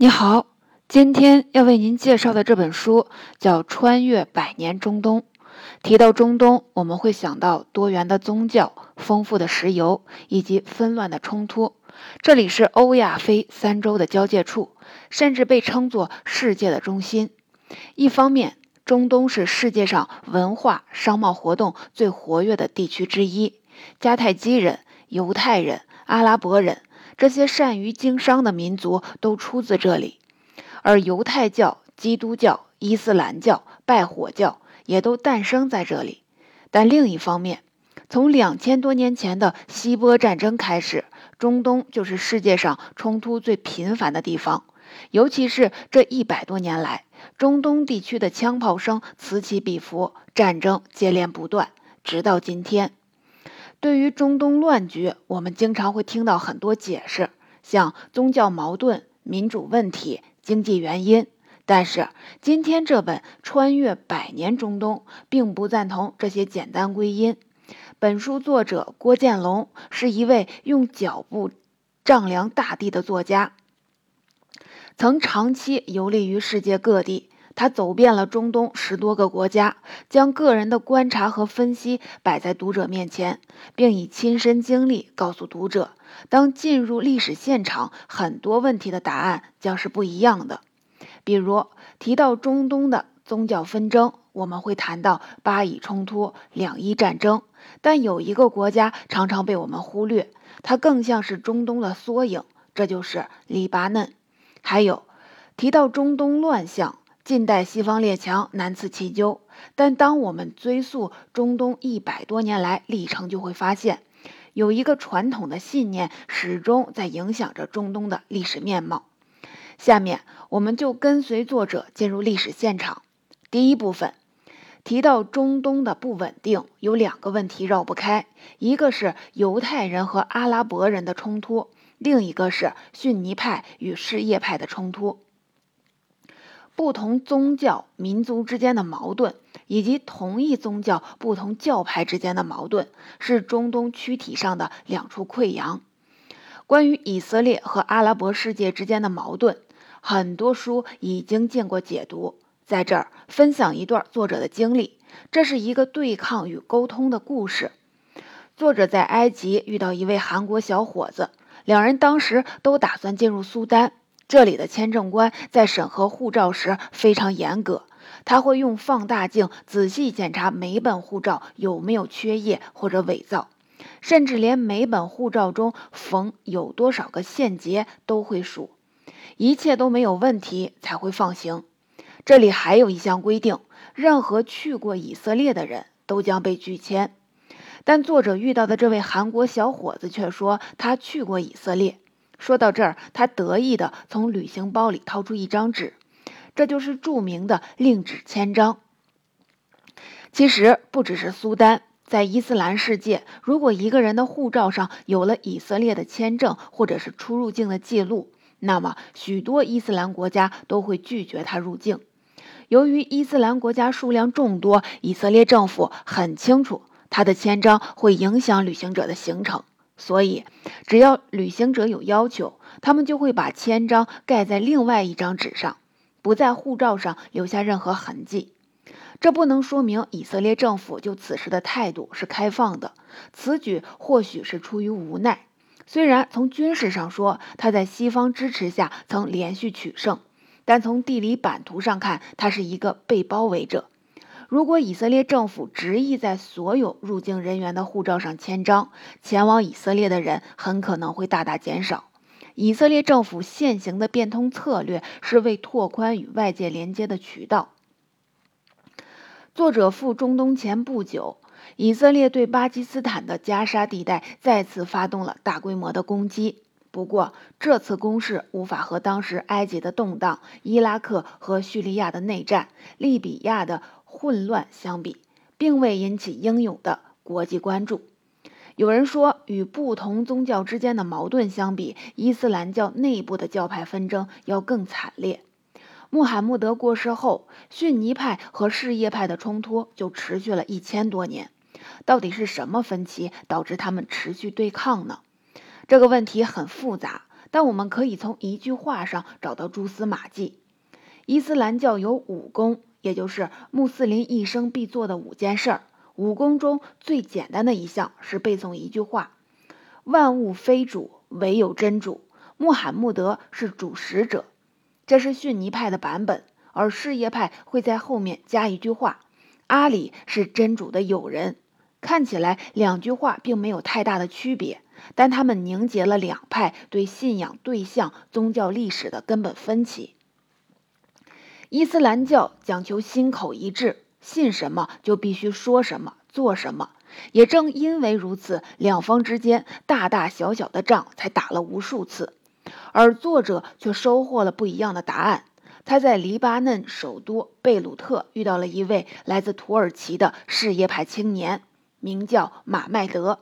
你好，今天要为您介绍的这本书叫《穿越百年中东》。提到中东，我们会想到多元的宗教、丰富的石油以及纷乱的冲突。这里是欧亚非三洲的交界处，甚至被称作世界的中心。一方面，中东是世界上文化商贸活动最活跃的地区之一，迦太基人、犹太人、阿拉伯人。这些善于经商的民族都出自这里，而犹太教、基督教、伊斯兰教、拜火教也都诞生在这里。但另一方面，从两千多年前的希波战争开始，中东就是世界上冲突最频繁的地方。尤其是这一百多年来，中东地区的枪炮声此起彼伏，战争接连不断，直到今天。对于中东乱局，我们经常会听到很多解释，像宗教矛盾、民主问题、经济原因。但是今天这本《穿越百年中东》并不赞同这些简单归因。本书作者郭建龙是一位用脚步丈量大地的作家，曾长期游历于世界各地。他走遍了中东十多个国家，将个人的观察和分析摆在读者面前，并以亲身经历告诉读者：当进入历史现场，很多问题的答案将是不一样的。比如提到中东的宗教纷争，我们会谈到巴以冲突、两伊战争，但有一个国家常常被我们忽略，它更像是中东的缩影，这就是黎巴嫩。还有提到中东乱象。近代西方列强难辞其咎，但当我们追溯中东一百多年来历程，就会发现，有一个传统的信念始终在影响着中东的历史面貌。下面，我们就跟随作者进入历史现场。第一部分提到中东的不稳定，有两个问题绕不开，一个是犹太人和阿拉伯人的冲突，另一个是逊尼派与什叶派的冲突。不同宗教民族之间的矛盾，以及同一宗教不同教派之间的矛盾，是中东躯体上的两处溃疡。关于以色列和阿拉伯世界之间的矛盾，很多书已经见过解读。在这儿分享一段作者的经历，这是一个对抗与沟通的故事。作者在埃及遇到一位韩国小伙子，两人当时都打算进入苏丹。这里的签证官在审核护照时非常严格，他会用放大镜仔细检查每本护照有没有缺页或者伪造，甚至连每本护照中缝有多少个线结都会数，一切都没有问题才会放行。这里还有一项规定，任何去过以色列的人都将被拒签。但作者遇到的这位韩国小伙子却说他去过以色列。说到这儿，他得意地从旅行包里掏出一张纸，这就是著名的令旨签章。其实不只是苏丹，在伊斯兰世界，如果一个人的护照上有了以色列的签证或者是出入境的记录，那么许多伊斯兰国家都会拒绝他入境。由于伊斯兰国家数量众多，以色列政府很清楚他的签章会影响旅行者的行程。所以，只要旅行者有要求，他们就会把签章盖在另外一张纸上，不在护照上留下任何痕迹。这不能说明以色列政府就此时的态度是开放的，此举或许是出于无奈。虽然从军事上说，他在西方支持下曾连续取胜，但从地理版图上看，他是一个被包围者。如果以色列政府执意在所有入境人员的护照上签章，前往以色列的人很可能会大大减少。以色列政府现行的变通策略是为拓宽与外界连接的渠道。作者赴中东前不久，以色列对巴基斯坦的加沙地带再次发动了大规模的攻击。不过，这次攻势无法和当时埃及的动荡、伊拉克和叙利亚的内战、利比亚的。混乱相比，并未引起应有的国际关注。有人说，与不同宗教之间的矛盾相比，伊斯兰教内部的教派纷争要更惨烈。穆罕默德过世后，逊尼派和什叶派的冲突就持续了一千多年。到底是什么分歧导致他们持续对抗呢？这个问题很复杂，但我们可以从一句话上找到蛛丝马迹。伊斯兰教有武功，也就是穆斯林一生必做的五件事儿。五功中最简单的一项是背诵一句话：“万物非主，唯有真主。穆罕默德是主使者。”这是逊尼派的版本，而什叶派会在后面加一句话：“阿里是真主的友人。”看起来两句话并没有太大的区别，但他们凝结了两派对信仰对象、宗教历史的根本分歧。伊斯兰教讲求心口一致，信什么就必须说什么、做什么。也正因为如此，两方之间大大小小的仗才打了无数次。而作者却收获了不一样的答案。他在黎巴嫩首都贝鲁特遇到了一位来自土耳其的事业派青年。名叫马麦德。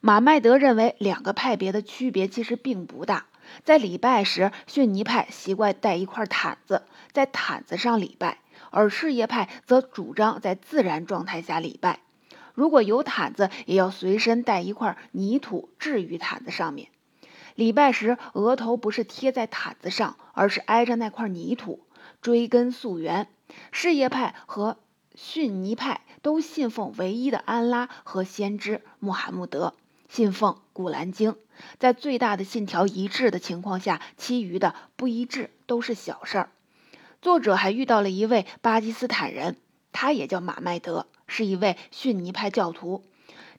马麦德认为，两个派别的区别其实并不大。在礼拜时，逊尼派习惯带一块毯子，在毯子上礼拜；而什叶派则主张在自然状态下礼拜。如果有毯子，也要随身带一块泥土置于毯子上面。礼拜时，额头不是贴在毯子上，而是挨着那块泥土。追根溯源，什叶派和逊尼派都信奉唯一的安拉和先知穆罕默德，信奉古兰经。在最大的信条一致的情况下，其余的不一致都是小事儿。作者还遇到了一位巴基斯坦人，他也叫马麦德，是一位逊尼派教徒。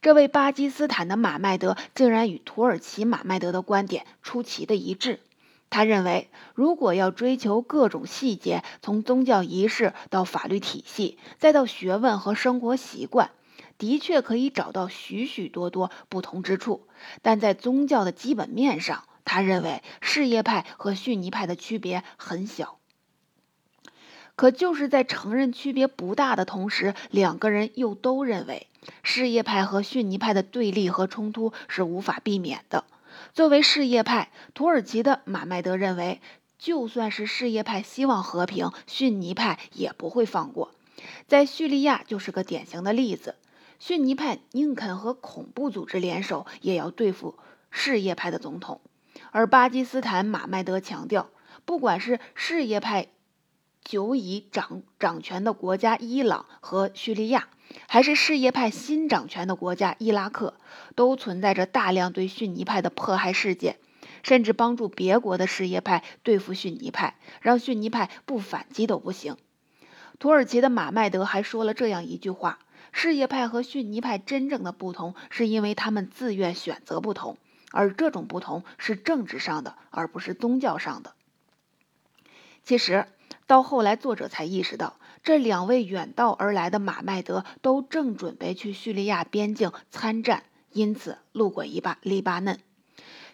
这位巴基斯坦的马麦德竟然与土耳其马麦德的观点出奇的一致。他认为，如果要追求各种细节，从宗教仪式到法律体系，再到学问和生活习惯，的确可以找到许许多多不同之处。但在宗教的基本面上，他认为什叶派和逊尼派的区别很小。可就是在承认区别不大的同时，两个人又都认为什叶派和逊尼派的对立和冲突是无法避免的。作为什叶派，土耳其的马麦德认为，就算是什叶派希望和平，逊尼派也不会放过。在叙利亚就是个典型的例子，逊尼派宁肯和恐怖组织联手，也要对付什叶派的总统。而巴基斯坦马麦德强调，不管是事业派久已掌掌权的国家伊朗和叙利亚。还是事业派新掌权的国家伊拉克，都存在着大量对逊尼派的迫害事件，甚至帮助别国的事业派对付逊尼派，让逊尼派不反击都不行。土耳其的马麦德还说了这样一句话：什叶派和逊尼派真正的不同，是因为他们自愿选择不同，而这种不同是政治上的，而不是宗教上的。其实到后来，作者才意识到。这两位远道而来的马麦德都正准备去叙利亚边境参战，因此路过一巴黎巴嫩。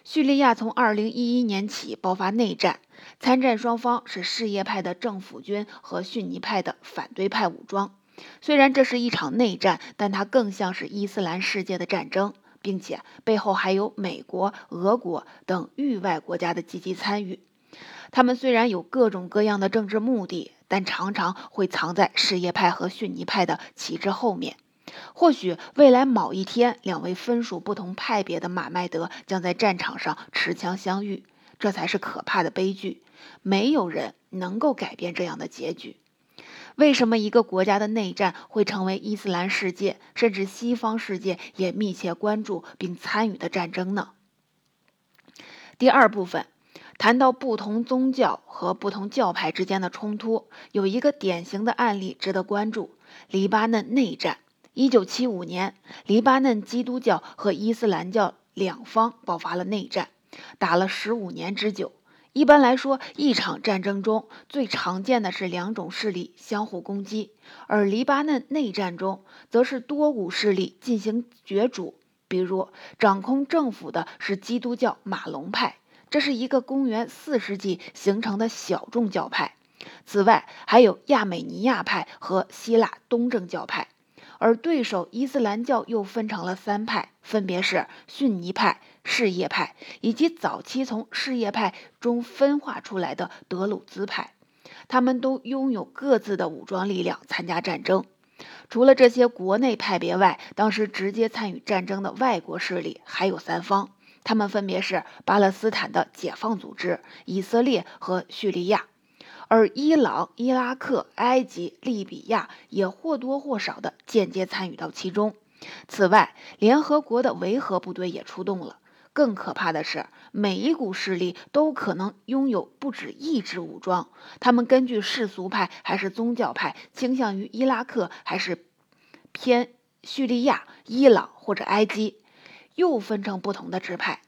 叙利亚从2011年起爆发内战，参战双方是什叶派的政府军和逊尼派的反对派武装。虽然这是一场内战，但它更像是伊斯兰世界的战争，并且背后还有美国、俄国等域外国家的积极参与。他们虽然有各种各样的政治目的。但常常会藏在什叶派和逊尼派的旗帜后面。或许未来某一天，两位分属不同派别的马麦德将在战场上持枪相遇，这才是可怕的悲剧。没有人能够改变这样的结局。为什么一个国家的内战会成为伊斯兰世界甚至西方世界也密切关注并参与的战争呢？第二部分。谈到不同宗教和不同教派之间的冲突，有一个典型的案例值得关注：黎巴嫩内战。一九七五年，黎巴嫩基督教和伊斯兰教两方爆发了内战，打了十五年之久。一般来说，一场战争中最常见的是两种势力相互攻击，而黎巴嫩内战中则是多股势力进行角逐。比如，掌控政府的是基督教马龙派。这是一个公元四世纪形成的小众教派，此外还有亚美尼亚派和希腊东正教派，而对手伊斯兰教又分成了三派，分别是逊尼派、事业派以及早期从事业派中分化出来的德鲁兹派。他们都拥有各自的武装力量参加战争。除了这些国内派别外，当时直接参与战争的外国势力还有三方。他们分别是巴勒斯坦的解放组织、以色列和叙利亚。而伊朗、伊拉克、埃及、利比亚也或多或少的间接参与到其中。此外，联合国的维和部队也出动了。更可怕的是，每一股势力都可能拥有不止一支武装。他们根据世俗派还是宗教派，倾向于伊拉克还是偏叙利亚、伊朗或者埃及，又分成不同的支派。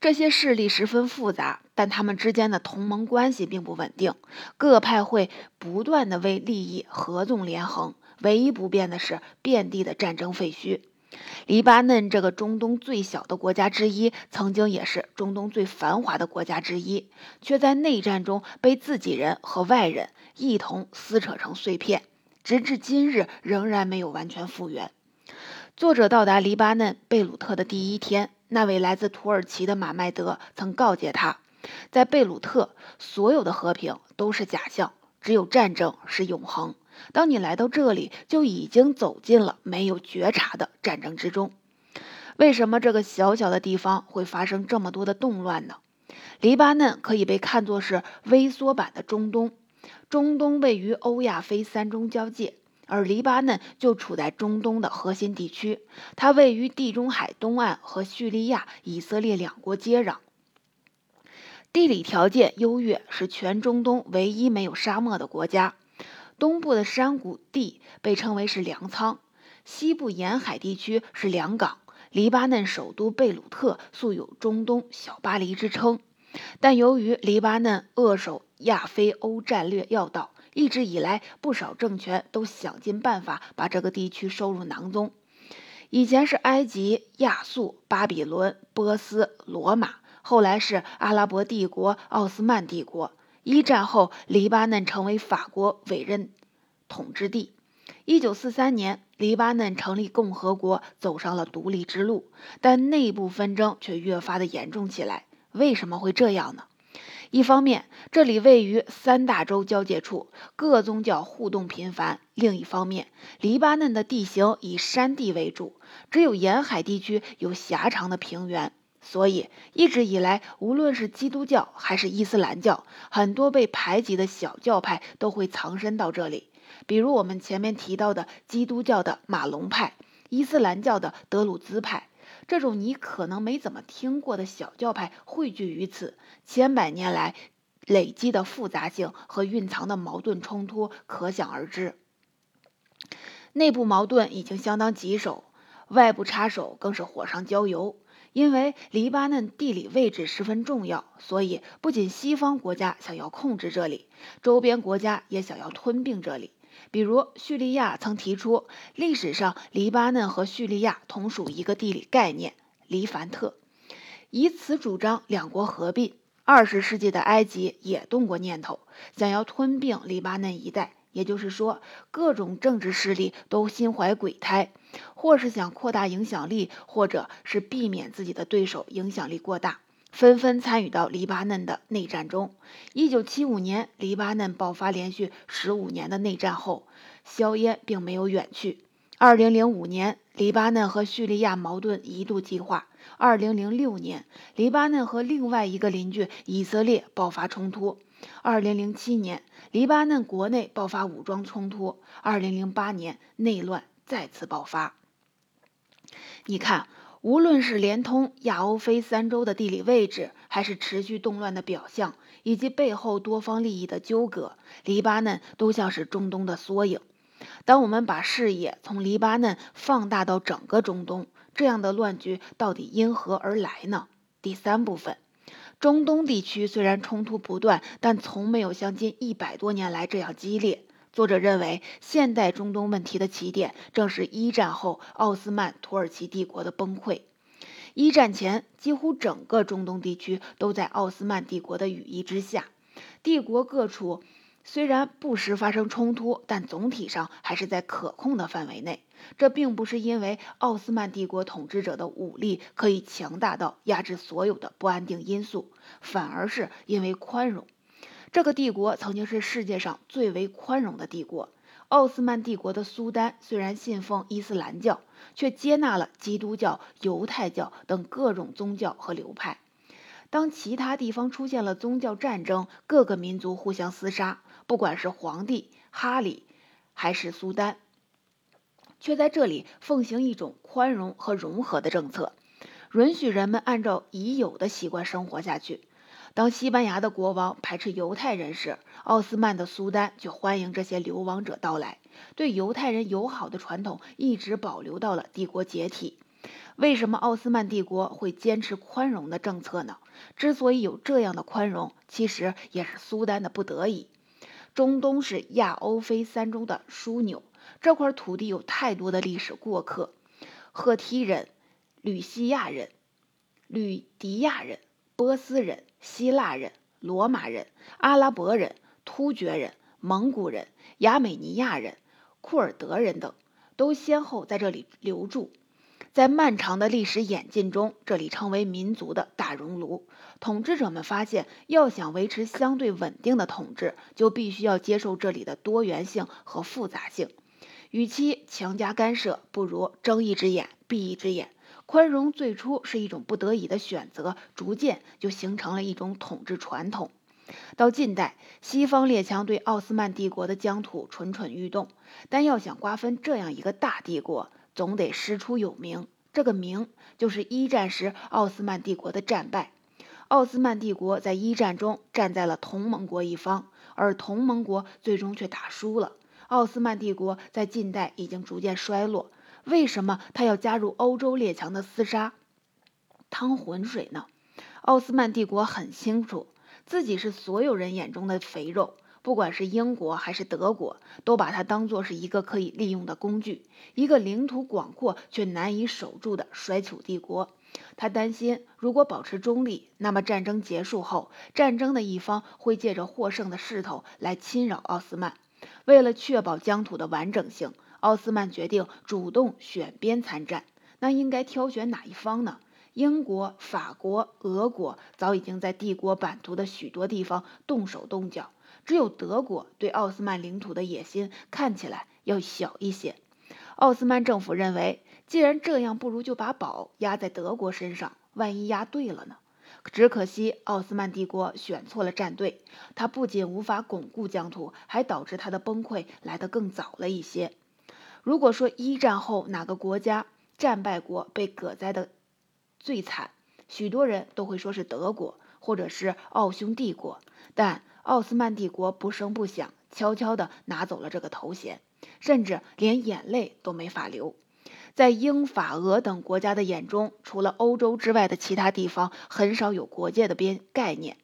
这些势力十分复杂，但他们之间的同盟关系并不稳定。各派会不断的为利益合纵连横，唯一不变的是遍地的战争废墟。黎巴嫩这个中东最小的国家之一，曾经也是中东最繁华的国家之一，却在内战中被自己人和外人一同撕扯成碎片，直至今日仍然没有完全复原。作者到达黎巴嫩贝鲁特的第一天，那位来自土耳其的马麦德曾告诫他，在贝鲁特，所有的和平都是假象，只有战争是永恒。当你来到这里，就已经走进了没有觉察的战争之中。为什么这个小小的地方会发生这么多的动乱呢？黎巴嫩可以被看作是微缩版的中东。中东位于欧亚非三中交界，而黎巴嫩就处在中东的核心地区。它位于地中海东岸，和叙利亚、以色列两国接壤，地理条件优越，是全中东唯一没有沙漠的国家。东部的山谷地被称为是粮仓，西部沿海地区是粮港。黎巴嫩首都贝鲁特素有“中东小巴黎”之称，但由于黎巴嫩扼守亚非欧战略要道，一直以来不少政权都想尽办法把这个地区收入囊中。以前是埃及、亚述、巴比伦、波斯、罗马，后来是阿拉伯帝国、奥斯曼帝国。一战后，黎巴嫩成为法国委任统治地。一九四三年，黎巴嫩成立共和国，走上了独立之路，但内部纷争却越发的严重起来。为什么会这样呢？一方面，这里位于三大洲交界处，各宗教互动频繁；另一方面，黎巴嫩的地形以山地为主，只有沿海地区有狭长的平原。所以，一直以来，无论是基督教还是伊斯兰教，很多被排挤的小教派都会藏身到这里。比如我们前面提到的基督教的马龙派、伊斯兰教的德鲁兹派，这种你可能没怎么听过的小教派汇聚于此，千百年来累积的复杂性和蕴藏的矛盾冲突可想而知。内部矛盾已经相当棘手，外部插手更是火上浇油。因为黎巴嫩地理位置十分重要，所以不仅西方国家想要控制这里，周边国家也想要吞并这里。比如叙利亚曾提出，历史上黎巴嫩和叙利亚同属一个地理概念——黎凡特，以此主张两国合并。二十世纪的埃及也动过念头，想要吞并黎巴嫩一带。也就是说，各种政治势力都心怀鬼胎，或是想扩大影响力，或者是避免自己的对手影响力过大，纷纷参与到黎巴嫩的内战中。一九七五年，黎巴嫩爆发连续十五年的内战后，硝烟并没有远去。二零零五年，黎巴嫩和叙利亚矛盾一度激化。二零零六年，黎巴嫩和另外一个邻居以色列爆发冲突。二零零七年，黎巴嫩国内爆发武装冲突。二零零八年，内乱再次爆发。你看，无论是连通亚欧非三洲的地理位置，还是持续动乱的表象，以及背后多方利益的纠葛，黎巴嫩都像是中东的缩影。当我们把视野从黎巴嫩放大到整个中东，这样的乱局到底因何而来呢？第三部分。中东地区虽然冲突不断，但从没有像近一百多年来这样激烈。作者认为，现代中东问题的起点正是一战后奥斯曼土耳其帝国的崩溃。一战前，几乎整个中东地区都在奥斯曼帝国的羽翼之下，帝国各处。虽然不时发生冲突，但总体上还是在可控的范围内。这并不是因为奥斯曼帝国统治者的武力可以强大到压制所有的不安定因素，反而是因为宽容。这个帝国曾经是世界上最为宽容的帝国。奥斯曼帝国的苏丹虽然信奉伊斯兰教，却接纳了基督教、犹太教等各种宗教和流派。当其他地方出现了宗教战争，各个民族互相厮杀，不管是皇帝哈里还是苏丹，却在这里奉行一种宽容和融合的政策，允许人们按照已有的习惯生活下去。当西班牙的国王排斥犹太人时，奥斯曼的苏丹却欢迎这些流亡者到来，对犹太人友好的传统一直保留到了帝国解体。为什么奥斯曼帝国会坚持宽容的政策呢？之所以有这样的宽容，其实也是苏丹的不得已。中东是亚欧非三中的枢纽，这块土地有太多的历史过客：赫梯人、吕西亚人、吕迪亚人。波斯人、希腊人、罗马人、阿拉伯人、突厥人、蒙古人、亚美尼亚人、库尔德人等，都先后在这里留住。在漫长的历史演进中，这里成为民族的大熔炉。统治者们发现，要想维持相对稳定的统治，就必须要接受这里的多元性和复杂性。与其强加干涉，不如睁一只眼闭一只眼。宽容最初是一种不得已的选择，逐渐就形成了一种统治传统。到近代，西方列强对奥斯曼帝国的疆土蠢蠢欲动，但要想瓜分这样一个大帝国，总得师出有名。这个名就是一战时奥斯曼帝国的战败。奥斯曼帝国在一战中站在了同盟国一方，而同盟国最终却打输了。奥斯曼帝国在近代已经逐渐衰落。为什么他要加入欧洲列强的厮杀，趟浑水呢？奥斯曼帝国很清楚自己是所有人眼中的肥肉，不管是英国还是德国，都把它当作是一个可以利用的工具，一个领土广阔却难以守住的衰朽帝国。他担心，如果保持中立，那么战争结束后，战争的一方会借着获胜的势头来侵扰奥斯曼。为了确保疆土的完整性。奥斯曼决定主动选边参战，那应该挑选哪一方呢？英国、法国、俄国早已经在帝国版图的许多地方动手动脚，只有德国对奥斯曼领土的野心看起来要小一些。奥斯曼政府认为，既然这样，不如就把宝压在德国身上，万一压对了呢？只可惜奥斯曼帝国选错了战队，它不仅无法巩固疆土，还导致它的崩溃来得更早了一些。如果说一战后哪个国家战败国被搁灾的最惨，许多人都会说是德国或者是奥匈帝国，但奥斯曼帝国不声不响，悄悄地拿走了这个头衔，甚至连眼泪都没法流。在英法俄等国家的眼中，除了欧洲之外的其他地方很少有国界的边概念。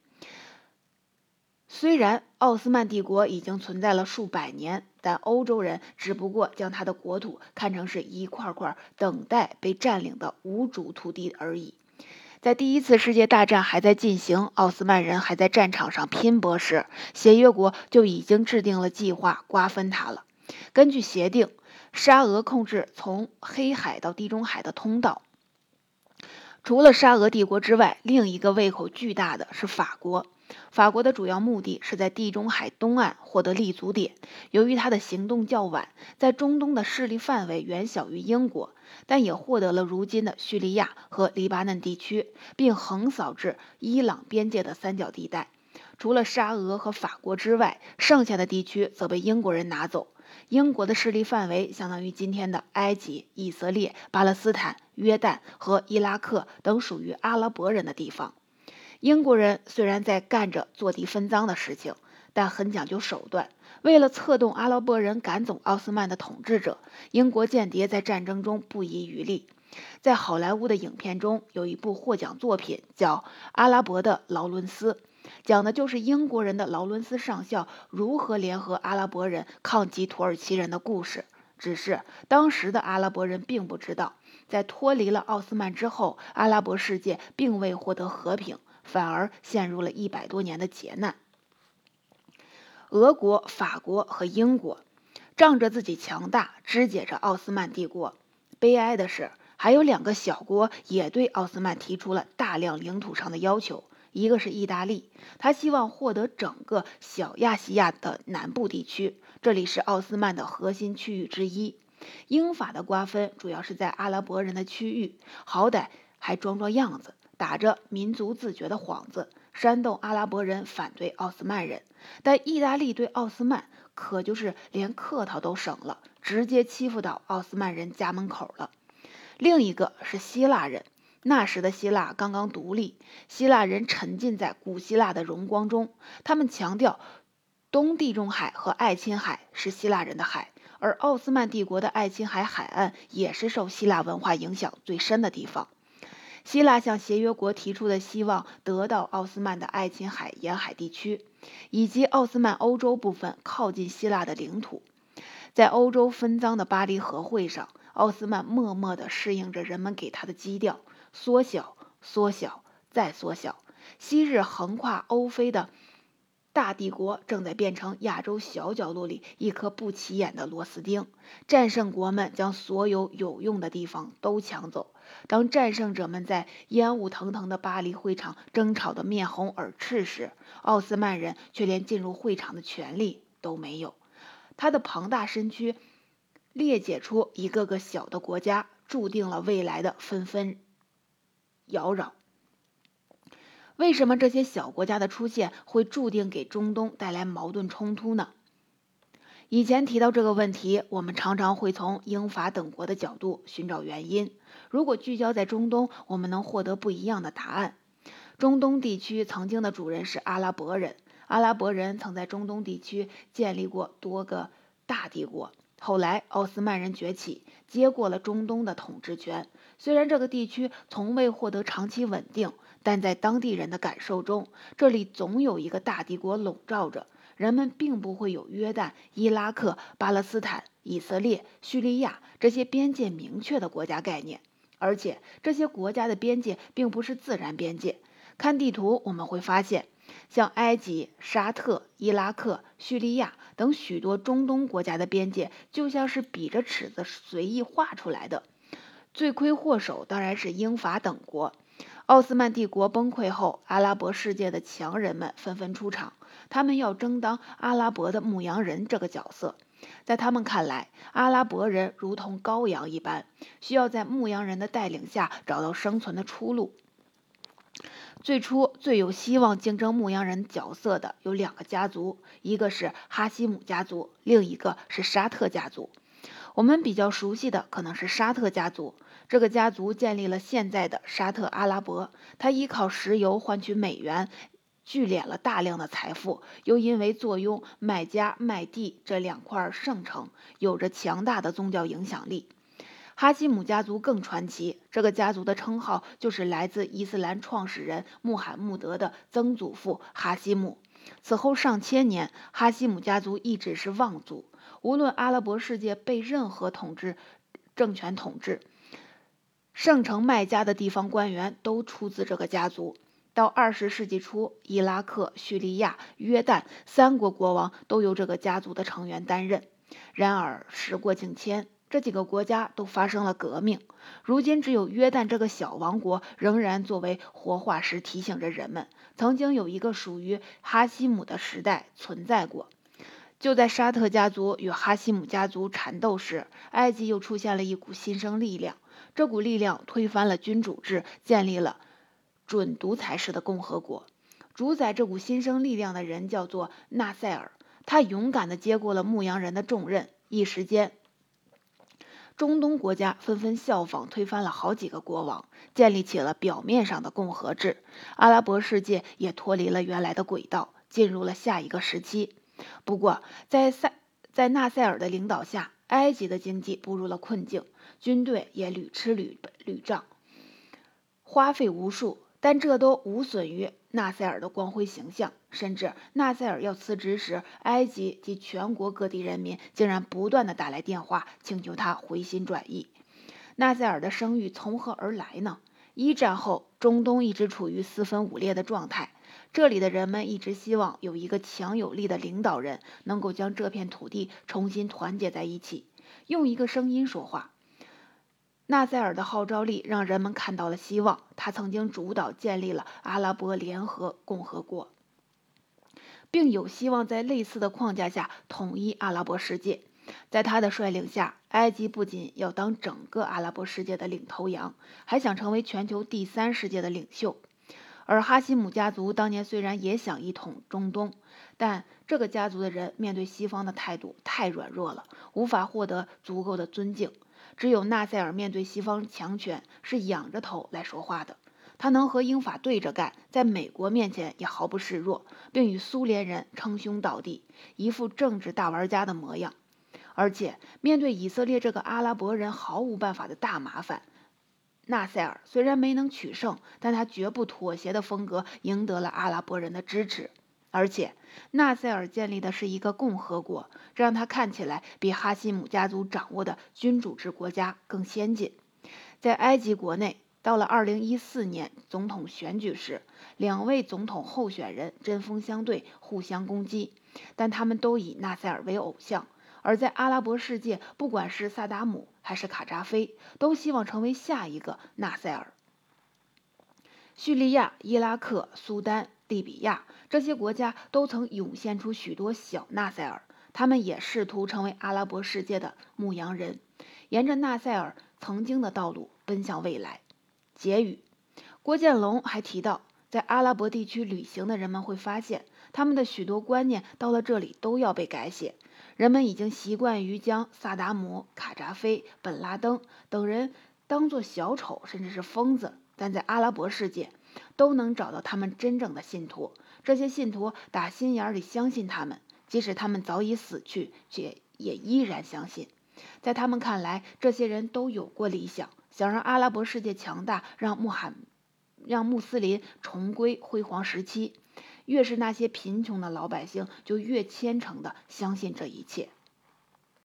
虽然奥斯曼帝国已经存在了数百年，但欧洲人只不过将他的国土看成是一块块等待被占领的无主土地而已。在第一次世界大战还在进行，奥斯曼人还在战场上拼搏时，协约国就已经制定了计划瓜分它了。根据协定，沙俄控制从黑海到地中海的通道。除了沙俄帝国之外，另一个胃口巨大的是法国。法国的主要目的是在地中海东岸获得立足点。由于它的行动较晚，在中东的势力范围远小于英国，但也获得了如今的叙利亚和黎巴嫩地区，并横扫至伊朗边界的三角地带。除了沙俄和法国之外，剩下的地区则被英国人拿走。英国的势力范围相当于今天的埃及、以色列、巴勒斯坦、约旦和伊拉克等属于阿拉伯人的地方。英国人虽然在干着坐地分赃的事情，但很讲究手段。为了策动阿拉伯人赶走奥斯曼的统治者，英国间谍在战争中不遗余力。在好莱坞的影片中，有一部获奖作品叫《阿拉伯的劳伦斯》，讲的就是英国人的劳伦斯上校如何联合阿拉伯人抗击土耳其人的故事。只是当时的阿拉伯人并不知道，在脱离了奥斯曼之后，阿拉伯世界并未获得和平。反而陷入了一百多年的劫难。俄国、法国和英国仗着自己强大，肢解着奥斯曼帝国。悲哀的是，还有两个小国也对奥斯曼提出了大量领土上的要求，一个是意大利，他希望获得整个小亚细亚的南部地区，这里是奥斯曼的核心区域之一。英法的瓜分主要是在阿拉伯人的区域，好歹还装装样子，打着民族自觉的幌子，煽动阿拉伯人反对奥斯曼人。但意大利对奥斯曼可就是连客套都省了，直接欺负到奥斯曼人家门口了。另一个是希腊人，那时的希腊刚刚独立，希腊人沉浸在古希腊的荣光中，他们强调东地中海和爱琴海是希腊人的海。而奥斯曼帝国的爱琴海海岸也是受希腊文化影响最深的地方。希腊向协约国提出的希望得到奥斯曼的爱琴海沿海地区，以及奥斯曼欧洲部分靠近希腊的领土。在欧洲分赃的巴黎和会上，奥斯曼默默地适应着人们给他的基调，缩小、缩小、再缩小。昔日横跨欧非的。大帝国正在变成亚洲小角落里一颗不起眼的螺丝钉，战胜国们将所有有用的地方都抢走。当战胜者们在烟雾腾腾的巴黎会场争吵得面红耳赤时，奥斯曼人却连进入会场的权利都没有。他的庞大身躯裂解出一个个小的国家，注定了未来的纷纷扰扰。为什么这些小国家的出现会注定给中东带来矛盾冲突呢？以前提到这个问题，我们常常会从英法等国的角度寻找原因。如果聚焦在中东，我们能获得不一样的答案。中东地区曾经的主人是阿拉伯人，阿拉伯人曾在中东地区建立过多个大帝国。后来奥斯曼人崛起，接过了中东的统治权。虽然这个地区从未获得长期稳定。但在当地人的感受中，这里总有一个大帝国笼罩着，人们并不会有约旦、伊拉克、巴勒斯坦、以色列、叙利亚这些边界明确的国家概念，而且这些国家的边界并不是自然边界。看地图，我们会发现，像埃及、沙特、伊拉克、叙利亚等许多中东国家的边界，就像是比着尺子随意画出来的。罪魁祸首当然是英法等国。奥斯曼帝国崩溃后，阿拉伯世界的强人们纷纷出场，他们要争当阿拉伯的牧羊人这个角色。在他们看来，阿拉伯人如同羔羊一般，需要在牧羊人的带领下找到生存的出路。最初最有希望竞争牧羊人角色的有两个家族，一个是哈希姆家族，另一个是沙特家族。我们比较熟悉的可能是沙特家族。这个家族建立了现在的沙特阿拉伯，他依靠石油换取美元，聚敛了大量的财富，又因为坐拥麦加、麦地这两块圣城，有着强大的宗教影响力。哈希姆家族更传奇，这个家族的称号就是来自伊斯兰创始人穆罕默德的曾祖父哈希姆。此后上千年，哈希姆家族一直是望族，无论阿拉伯世界被任何统治政权统治。圣城麦加的地方官员都出自这个家族。到二十世纪初，伊拉克、叙利亚、约旦三国国王都由这个家族的成员担任。然而时过境迁，这几个国家都发生了革命。如今，只有约旦这个小王国仍然作为活化石，提醒着人们：曾经有一个属于哈希姆的时代存在过。就在沙特家族与哈希姆家族缠斗时，埃及又出现了一股新生力量。这股力量推翻了君主制，建立了准独裁式的共和国。主宰这股新生力量的人叫做纳赛尔，他勇敢地接过了牧羊人的重任。一时间，中东国家纷纷效仿，推翻了好几个国王，建立起了表面上的共和制。阿拉伯世界也脱离了原来的轨道，进入了下一个时期。不过，在塞在纳赛尔的领导下，埃及的经济步入了困境。军队也屡吃屡屡仗，花费无数，但这都无损于纳赛尔的光辉形象。甚至纳赛尔要辞职时，埃及及全国各地人民竟然不断的打来电话，请求他回心转意。纳赛尔的声誉从何而来呢？一战后，中东一直处于四分五裂的状态，这里的人们一直希望有一个强有力的领导人，能够将这片土地重新团结在一起，用一个声音说话。纳赛尔的号召力让人们看到了希望。他曾经主导建立了阿拉伯联合共和国，并有希望在类似的框架下统一阿拉伯世界。在他的率领下，埃及不仅要当整个阿拉伯世界的领头羊，还想成为全球第三世界的领袖。而哈希姆家族当年虽然也想一统中东，但这个家族的人面对西方的态度太软弱了，无法获得足够的尊敬。只有纳赛尔面对西方强权是仰着头来说话的，他能和英法对着干，在美国面前也毫不示弱，并与苏联人称兄道弟，一副政治大玩家的模样。而且面对以色列这个阿拉伯人毫无办法的大麻烦。纳赛尔虽然没能取胜，但他绝不妥协的风格赢得了阿拉伯人的支持。而且，纳赛尔建立的是一个共和国，这让他看起来比哈希姆家族掌握的君主制国家更先进。在埃及国内，到了2014年总统选举时，两位总统候选人针锋相对，互相攻击，但他们都以纳赛尔为偶像。而在阿拉伯世界，不管是萨达姆还是卡扎菲，都希望成为下一个纳赛尔。叙利亚、伊拉克、苏丹、利比亚这些国家都曾涌现出许多小纳赛尔，他们也试图成为阿拉伯世界的牧羊人，沿着纳赛尔曾经的道路奔向未来。结语：郭建龙还提到，在阿拉伯地区旅行的人们会发现，他们的许多观念到了这里都要被改写。人们已经习惯于将萨达姆、卡扎菲、本拉登等人当作小丑，甚至是疯子，但在阿拉伯世界，都能找到他们真正的信徒。这些信徒打心眼里相信他们，即使他们早已死去，却也依然相信。在他们看来，这些人都有过理想，想让阿拉伯世界强大，让穆罕、让穆斯林重归辉煌时期。越是那些贫穷的老百姓，就越虔诚地相信这一切。